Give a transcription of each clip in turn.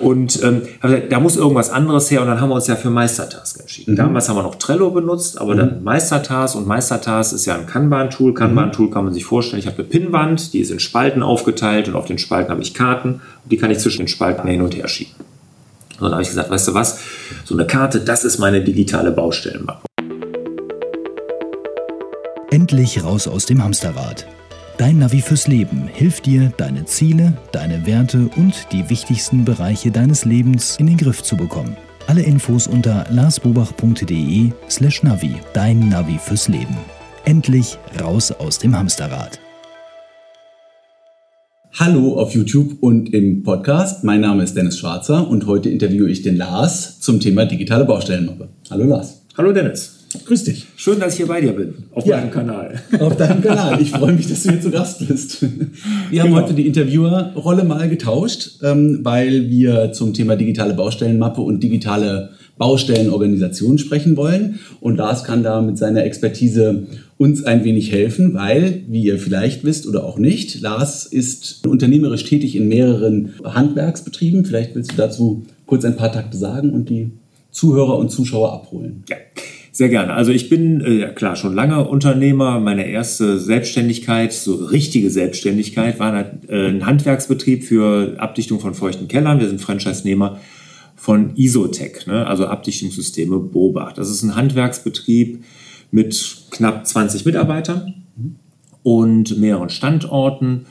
Und ähm, da muss irgendwas anderes her und dann haben wir uns ja für Meistertask entschieden. Mhm. Damals haben wir noch Trello benutzt, aber mhm. dann Meistertask und Meistertask ist ja ein Kanban-Tool. Kanban-Tool kann man sich vorstellen, ich habe eine Pinnwand, die ist in Spalten aufgeteilt und auf den Spalten habe ich Karten und die kann ich zwischen den Spalten hin und her schieben. Und dann habe ich gesagt, weißt du was, so eine Karte, das ist meine digitale Baustellenmappe. Endlich raus aus dem Hamsterrad. Dein Navi fürs Leben hilft dir, deine Ziele, deine Werte und die wichtigsten Bereiche deines Lebens in den Griff zu bekommen. Alle Infos unter larsbobach.de slash Navi. Dein Navi fürs Leben. Endlich raus aus dem Hamsterrad. Hallo auf YouTube und im Podcast. Mein Name ist Dennis Schwarzer und heute interviewe ich den Lars zum Thema digitale Baustellenmappe. Hallo Lars. Hallo Dennis. Grüß dich. Schön, dass ich hier bei dir bin, auf ja, meinem Kanal. Auf deinem Kanal. Ich freue mich, dass du hier zu Gast bist. Wir haben genau. heute die Interviewerrolle mal getauscht, ähm, weil wir zum Thema digitale Baustellenmappe und digitale Baustellenorganisation sprechen wollen. Und Lars kann da mit seiner Expertise uns ein wenig helfen, weil, wie ihr vielleicht wisst oder auch nicht, Lars ist unternehmerisch tätig in mehreren Handwerksbetrieben. Vielleicht willst du dazu kurz ein paar Takte sagen und die Zuhörer und Zuschauer abholen. Ja. Sehr gerne. Also ich bin äh, ja klar schon lange Unternehmer. Meine erste Selbstständigkeit, so richtige Selbstständigkeit, war äh, ein Handwerksbetrieb für Abdichtung von feuchten Kellern. Wir sind Franchise-Nehmer von Isotech, ne? also Abdichtungssysteme Bobach. Das ist ein Handwerksbetrieb mit knapp 20 Mitarbeitern und mehreren Standorten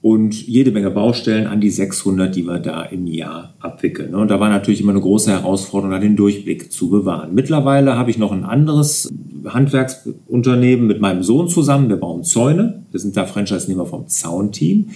und jede Menge Baustellen an die 600, die wir da im Jahr abwickeln. Und da war natürlich immer eine große Herausforderung, den Durchblick zu bewahren. Mittlerweile habe ich noch ein anderes Handwerksunternehmen mit meinem Sohn zusammen. Wir bauen Zäune. Wir sind da Franchise-Nehmer vom Zaunteam.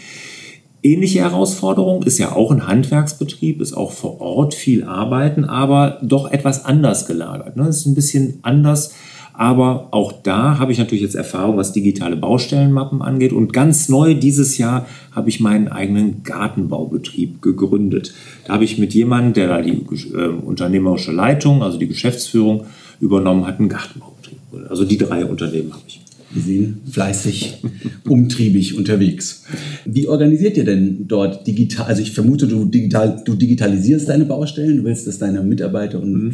Ähnliche Herausforderung ist ja auch ein Handwerksbetrieb, ist auch vor Ort viel arbeiten, aber doch etwas anders gelagert. Es ist ein bisschen anders aber auch da habe ich natürlich jetzt Erfahrung, was digitale Baustellenmappen angeht. Und ganz neu dieses Jahr habe ich meinen eigenen Gartenbaubetrieb gegründet. Da habe ich mit jemandem, der da die äh, unternehmerische Leitung, also die Geschäftsführung übernommen hat, einen Gartenbaubetrieb. Also die drei Unternehmen habe ich. Wir sind fleißig, umtriebig unterwegs. Wie organisiert ihr denn dort digital? Also ich vermute, du, digital, du digitalisierst deine Baustellen, du willst, dass deine Mitarbeiter und mhm.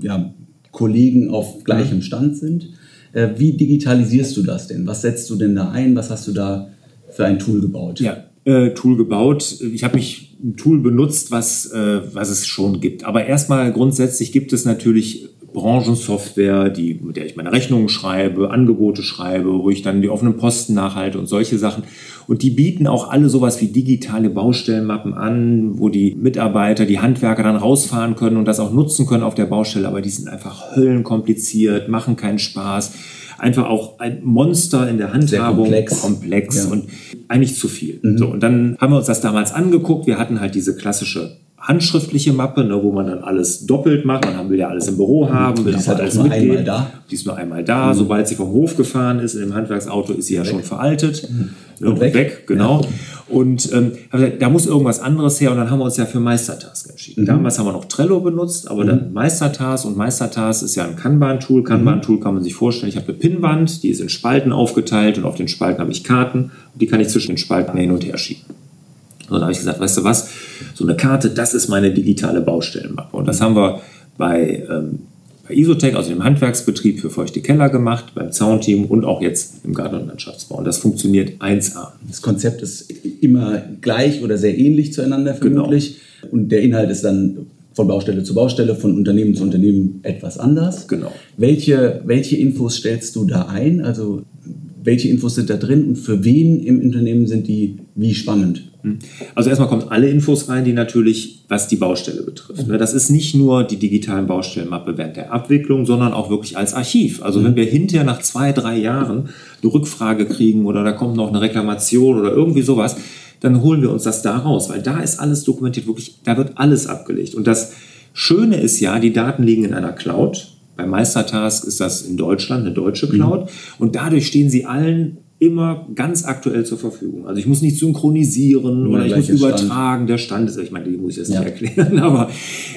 äh, ja, Kollegen auf gleichem mhm. Stand sind. Äh, wie digitalisierst du das denn? Was setzt du denn da ein? Was hast du da für ein Tool gebaut? Ja, äh, Tool gebaut. Ich habe mich ein Tool benutzt, was, äh, was es schon gibt. Aber erstmal grundsätzlich gibt es natürlich Branchensoftware, die, mit der ich meine Rechnungen schreibe, Angebote schreibe, wo ich dann die offenen Posten nachhalte und solche Sachen. Und die bieten auch alle sowas wie digitale Baustellenmappen an, wo die Mitarbeiter, die Handwerker dann rausfahren können und das auch nutzen können auf der Baustelle. Aber die sind einfach höllenkompliziert, machen keinen Spaß. Einfach auch ein Monster in der Handhabung. Sehr komplex. komplex ja. und eigentlich zu viel. Mhm. So, und dann haben wir uns das damals angeguckt. Wir hatten halt diese klassische handschriftliche Mappe, ne, wo man dann alles doppelt macht. Man will ja alles im Büro haben, will die ist halt alles nur einmal da. Die ist nur einmal da. Mhm. Sobald sie vom Hof gefahren ist, in dem Handwerksauto, ist sie ja weg. schon veraltet. Mhm. Ne, und, und weg. weg. genau. Ja. Und ähm, da muss irgendwas anderes her und dann haben wir uns ja für Meistertask entschieden. Mhm. Damals haben wir noch Trello benutzt, aber dann mhm. Meistertask und Meistertask ist ja ein Kanban-Tool. Kanban-Tool mhm. kann man sich vorstellen, ich habe eine Pinnwand, die ist in Spalten aufgeteilt und auf den Spalten habe ich Karten und die kann ich zwischen den Spalten hin und her schieben. Und dann habe ich gesagt, weißt du was, so eine Karte, das ist meine digitale Baustellenmappe. Und das haben wir bei, ähm, bei Isotech, also dem Handwerksbetrieb für feuchte Keller gemacht, beim Zaunteam und auch jetzt im Garten- und Landschaftsbau. Und das funktioniert 1A. Das Konzept ist immer gleich oder sehr ähnlich zueinander genau. vermutlich. Genau. Und der Inhalt ist dann von Baustelle zu Baustelle, von Unternehmen zu Unternehmen etwas anders. Genau. Welche, welche Infos stellst du da ein? Also welche Infos sind da drin und für wen im Unternehmen sind die wie spannend? Hm. Also erstmal kommen alle Infos rein, die natürlich, was die Baustelle betrifft. Mhm. Das ist nicht nur die digitalen Baustellenmappe während der Abwicklung, sondern auch wirklich als Archiv. Also mhm. wenn wir hinterher nach zwei, drei Jahren eine Rückfrage kriegen oder da kommt noch eine Reklamation oder irgendwie sowas, dann holen wir uns das da raus, weil da ist alles dokumentiert, wirklich, da wird alles abgelegt. Und das Schöne ist ja, die Daten liegen in einer Cloud. Bei Meistertask ist das in Deutschland eine deutsche Cloud. Mhm. Und dadurch stehen sie allen immer ganz aktuell zur Verfügung. Also ich muss nicht synchronisieren Nur oder ich muss übertragen. Stand. Der Stand ist, ich meine, die muss ich jetzt ja. nicht erklären, aber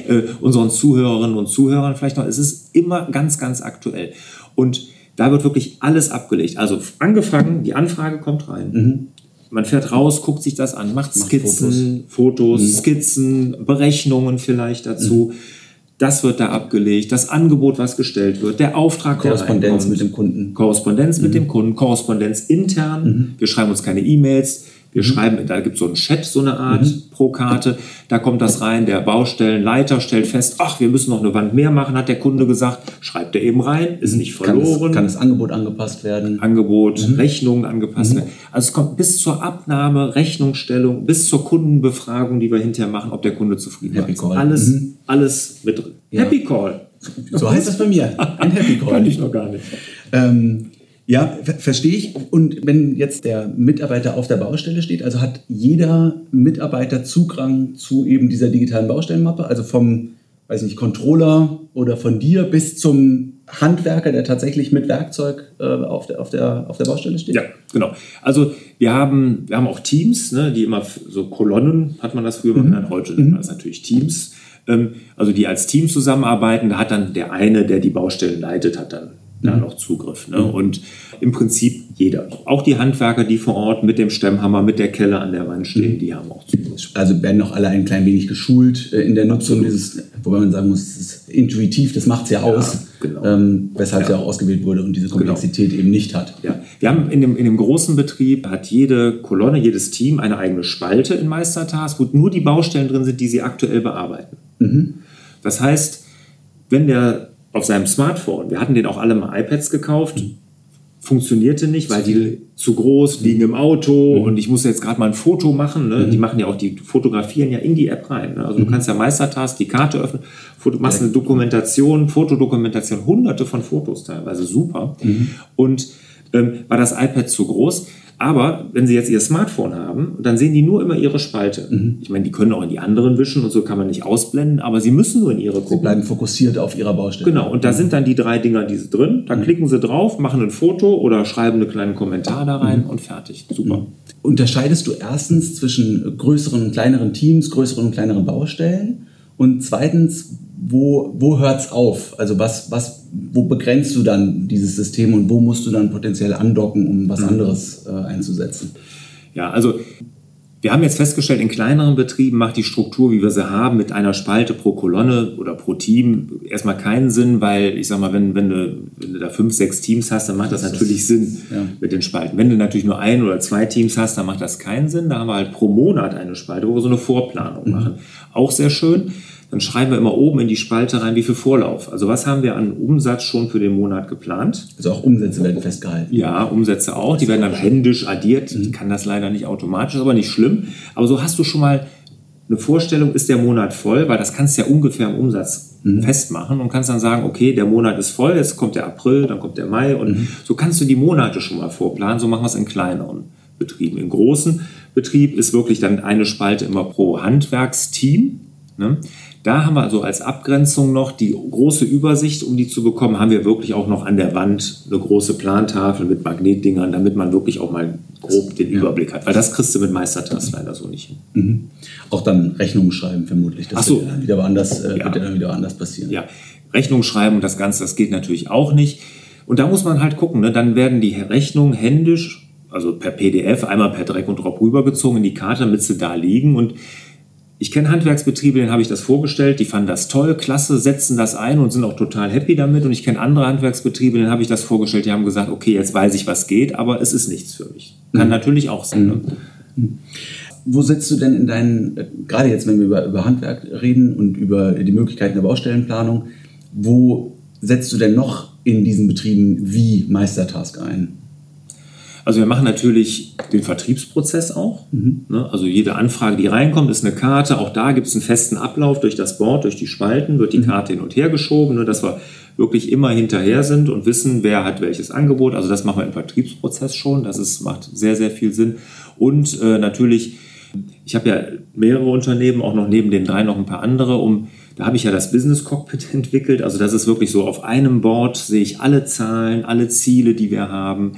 äh, unseren Zuhörerinnen und Zuhörern vielleicht noch, es ist immer ganz, ganz aktuell. Und da wird wirklich alles abgelegt. Also angefangen, die Anfrage kommt rein. Mhm man fährt raus, guckt sich das an, macht Macht Skizzen, Fotos, Skizzen, Berechnungen vielleicht dazu. Das wird da abgelegt, das Angebot, was gestellt wird, der Auftrag, Korrespondenz mit dem Kunden. Korrespondenz mit dem Kunden, Korrespondenz intern. Wir schreiben uns keine E-Mails. Wir schreiben, da gibt es so einen Chat, so eine Art pro Karte. Da kommt das rein. Der Baustellenleiter stellt fest, ach, wir müssen noch eine Wand mehr machen, hat der Kunde gesagt. Schreibt er eben rein, ist nicht Kann das, verloren. kann das Angebot angepasst werden? Angebot, Rechnungen angepasst werden. Also es kommt bis zur Abnahme, Rechnungsstellung, bis zur Kundenbefragung, die wir hinterher machen, ob der Kunde zufrieden Happy ist. Call. Alles, alles mit drin. Happy Call. So heißt das bei mir. Ein Happy Call. Kann ich noch gar nicht. Ähm, ja, ver verstehe ich. Und wenn jetzt der Mitarbeiter auf der Baustelle steht, also hat jeder Mitarbeiter Zugang zu eben dieser digitalen Baustellenmappe, also vom, weiß nicht, Controller oder von dir bis zum Handwerker, der tatsächlich mit Werkzeug äh, auf, der, auf, der, auf der Baustelle steht? Ja, genau. Also wir haben, wir haben auch Teams, ne, die immer so Kolonnen, hat man das früher mal genannt, heute sind das natürlich Teams, also die als Team zusammenarbeiten. Da hat dann der eine, der die Baustellen leitet, hat dann da noch Zugriff. Ne? Und im Prinzip jeder. Auch die Handwerker, die vor Ort mit dem Stemmhammer, mit der Kelle an der Wand stehen, die haben auch Zugriff. Also werden noch alle ein klein wenig geschult äh, in der Nutzung dieses, wobei man sagen muss, es ist intuitiv, das macht es ja aus, genau. ähm, weshalb sie auch ausgewählt wurde und diese Komplexität eben nicht hat. Ja, wir haben in dem, in dem großen Betrieb hat jede Kolonne, jedes Team eine eigene Spalte in Meistertask, wo nur die Baustellen drin sind, die sie aktuell bearbeiten. Das heißt, wenn der auf seinem Smartphone, wir hatten den auch alle mal iPads gekauft, funktionierte nicht, weil die zu groß liegen im Auto und ich muss jetzt gerade mal ein Foto machen. Ne? Die machen ja auch, die fotografieren ja in die App rein. Ne? Also du kannst ja Meistertask die Karte öffnen, Foto, machst eine Dokumentation, Fotodokumentation, hunderte von Fotos teilweise, super. Und ähm, war das iPad zu groß. Aber wenn Sie jetzt Ihr Smartphone haben, dann sehen die nur immer Ihre Spalte. Ich meine, die können auch in die anderen wischen und so kann man nicht ausblenden, aber Sie müssen nur in Ihre Sie gucken. bleiben fokussiert auf ihrer Baustelle. Genau, und da sind dann die drei Dinger, die sind drin. Da klicken Sie drauf, machen ein Foto oder schreiben einen kleinen Kommentar da rein und fertig. Super. Unterscheidest du erstens zwischen größeren und kleineren Teams, größeren und kleineren Baustellen? Und zweitens, wo, wo hört es auf? Also was, was, wo begrenzt du dann dieses System und wo musst du dann potenziell andocken, um was anderes äh, einzusetzen? Ja, also wir haben jetzt festgestellt, in kleineren Betrieben macht die Struktur, wie wir sie haben, mit einer Spalte pro Kolonne oder pro Team erstmal keinen Sinn, weil ich sag mal, wenn, wenn, du, wenn du da fünf, sechs Teams hast, dann macht das, natürlich Sinn ja. mit den Spalten. Wenn du natürlich nur ein oder zwei Teams hast, dann macht das keinen Sinn. Da haben wir halt pro Monat eine Spalte, wo wir so eine Vorplanung machen. Auch sehr schön. Dann schreiben wir immer oben in die Spalte rein, wie viel Vorlauf. Also was haben wir an Umsatz schon für den Monat geplant? Also auch Umsätze werden festgehalten. Ja, Umsätze auch. Die werden dann händisch addiert. Ich kann das leider nicht automatisch, ist aber nicht schlimm. Aber so hast du schon mal eine Vorstellung, ist der Monat voll, weil das kannst du ja ungefähr im Umsatz festmachen und kannst dann sagen, okay, der Monat ist voll, jetzt kommt der April, dann kommt der Mai und so kannst du die Monate schon mal vorplanen. So machen wir es in kleineren Betrieben. Im großen Betrieb ist wirklich dann eine Spalte immer pro Handwerksteam. Ne? Da haben wir also als Abgrenzung noch die große Übersicht, um die zu bekommen, haben wir wirklich auch noch an der Wand eine große Plantafel mit Magnetdingern, damit man wirklich auch mal grob den Überblick hat. Weil das kriegst du mit Meistertask leider so nicht hin. Mhm. Auch dann Rechnungen schreiben vermutlich. Das Ach so. wird ja dann wieder woanders, äh, Ja. wird ja dann wieder anders passieren. Ja, Rechnung schreiben und das Ganze, das geht natürlich auch nicht. Und da muss man halt gucken, ne? dann werden die Rechnungen händisch, also per PDF, einmal per Dreck und Drop rübergezogen in die Karte, damit sie da liegen. Und ich kenne Handwerksbetriebe, denen habe ich das vorgestellt, die fanden das toll, klasse, setzen das ein und sind auch total happy damit. Und ich kenne andere Handwerksbetriebe, denen habe ich das vorgestellt, die haben gesagt, okay, jetzt weiß ich, was geht, aber es ist nichts für mich. Kann natürlich auch sein. Ne? Wo setzt du denn in deinen, äh, gerade jetzt, wenn wir über, über Handwerk reden und über die Möglichkeiten der Baustellenplanung, wo setzt du denn noch in diesen Betrieben wie Meistertask ein? Also wir machen natürlich den Vertriebsprozess auch. Ne? Also jede Anfrage, die reinkommt, ist eine Karte. Auch da gibt es einen festen Ablauf durch das Board, durch die Spalten, wird die Karte hin und her geschoben, ne? dass wir wirklich immer hinterher sind und wissen, wer hat welches Angebot. Also das machen wir im Vertriebsprozess schon. Das ist, macht sehr, sehr viel Sinn. Und äh, natürlich, ich habe ja mehrere Unternehmen, auch noch neben den drei noch ein paar andere, um da habe ich ja das Business Cockpit entwickelt. Also das ist wirklich so, auf einem Board sehe ich alle Zahlen, alle Ziele, die wir haben.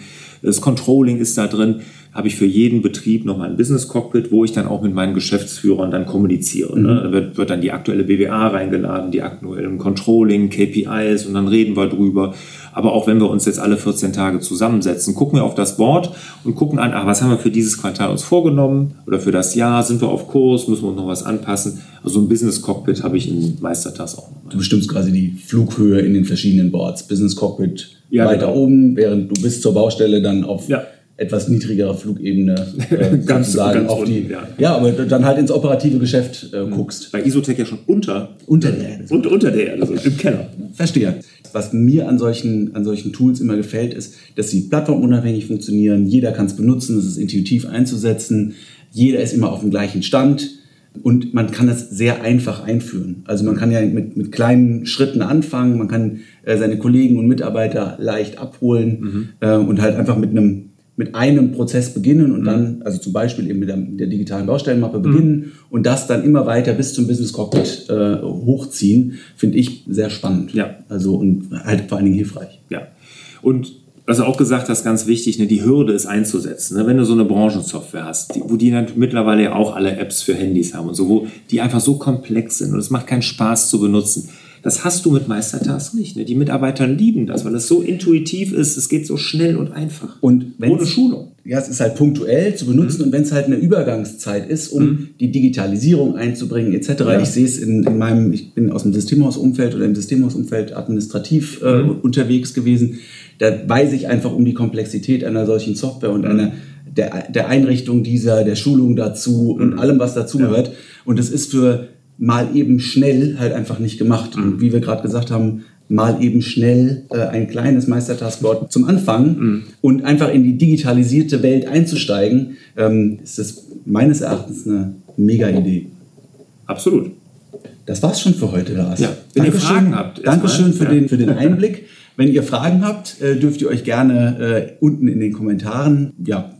Das Controlling ist da drin. Habe ich für jeden Betrieb nochmal ein Business Cockpit, wo ich dann auch mit meinen Geschäftsführern dann kommuniziere. Ne? Mhm. Da wird, wird dann die aktuelle BWA reingeladen, die aktuellen Controlling, KPIs und dann reden wir drüber. Aber auch wenn wir uns jetzt alle 14 Tage zusammensetzen, gucken wir auf das Board und gucken an, ach, was haben wir für dieses Quartal uns vorgenommen oder für das Jahr, sind wir auf Kurs, müssen wir uns noch was anpassen. Also ein Business Cockpit habe ich in Meistertask auch. Noch. Du bestimmst quasi die Flughöhe in den verschiedenen Boards. Business Cockpit ja, weiter genau. oben, während du bis zur Baustelle dann auf ja etwas niedrigere Flugebene äh, ganz, ganz auf die, ja. ja. aber dann halt ins operative Geschäft äh, guckst. Bei Isotech ja schon unter, unter der Erde. Unter, unter der Erde, so im Keller. Verstehe. Was mir an solchen, an solchen Tools immer gefällt, ist, dass sie plattformunabhängig funktionieren. Jeder kann es benutzen, es ist intuitiv einzusetzen. Jeder ist immer auf dem gleichen Stand. Und man kann es sehr einfach einführen. Also man kann ja mit, mit kleinen Schritten anfangen, man kann äh, seine Kollegen und Mitarbeiter leicht abholen mhm. äh, und halt einfach mit einem mit einem Prozess beginnen und mhm. dann, also zum Beispiel eben mit der, mit der digitalen Baustellenmappe beginnen mhm. und das dann immer weiter bis zum Business Cockpit äh, hochziehen, finde ich sehr spannend. Ja. Also und halt vor allen Dingen hilfreich. Ja. Und was du auch gesagt hast, ganz wichtig, ne, die Hürde ist einzusetzen. Ne? Wenn du so eine Branchensoftware hast, die, wo die dann mittlerweile ja auch alle Apps für Handys haben und so, wo die einfach so komplex sind und es macht keinen Spaß zu benutzen das hast du mit Meistertask nicht. Ne? Die Mitarbeiter lieben das, weil es so intuitiv ist, es geht so schnell und einfach. Und ohne Schulung. Ja, es ist halt punktuell zu benutzen mhm. und wenn es halt eine Übergangszeit ist, um mhm. die Digitalisierung einzubringen etc. Ja. Ich sehe es in, in, meinem, ich bin aus dem Systemhausumfeld oder im Systemhausumfeld administrativ äh, mhm. unterwegs gewesen. Da weiß ich einfach um die Komplexität einer solchen Software und mhm. einer der, der Einrichtung dieser, der Schulung dazu und mhm. allem, was dazugehört. Ja. Und es ist für mal eben schnell halt einfach nicht gemacht. Und mhm. wie wir gerade gesagt haben, mal eben schnell äh, ein kleines Meistertaskboard zum Anfang mhm. und einfach in die digitalisierte Welt einzusteigen, ähm, ist das meines Erachtens eine mega Idee. Absolut. Das war's schon für heute, Lars. Ja, wenn Dankeschön, ihr Fragen habt. Dankeschön für, ja. den, für den Einblick. Wenn ihr Fragen habt, äh, dürft ihr euch gerne äh, unten in den Kommentaren ja,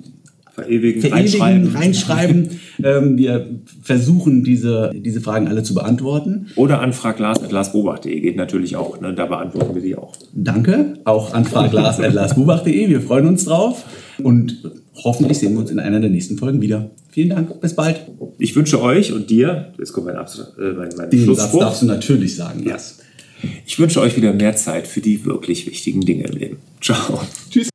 verewigen, verewigen reinschreiben. reinschreiben. ähm, wir versuchen, diese, diese Fragen alle zu beantworten. Oder an fraglas.larsbobach.de geht natürlich auch. Ne? Da beantworten wir die auch. Danke. Auch an fraglas.larsbobach.de. Wir freuen uns drauf. Und hoffentlich sehen wir uns in einer der nächsten Folgen wieder. Vielen Dank. Bis bald. Ich wünsche euch und dir, jetzt kommt mein, Abs äh, mein, mein Den Schlussspruch. Satz darfst du natürlich sagen. Ja. Ich wünsche euch wieder mehr Zeit für die wirklich wichtigen Dinge im Leben. Ciao. Tschüss.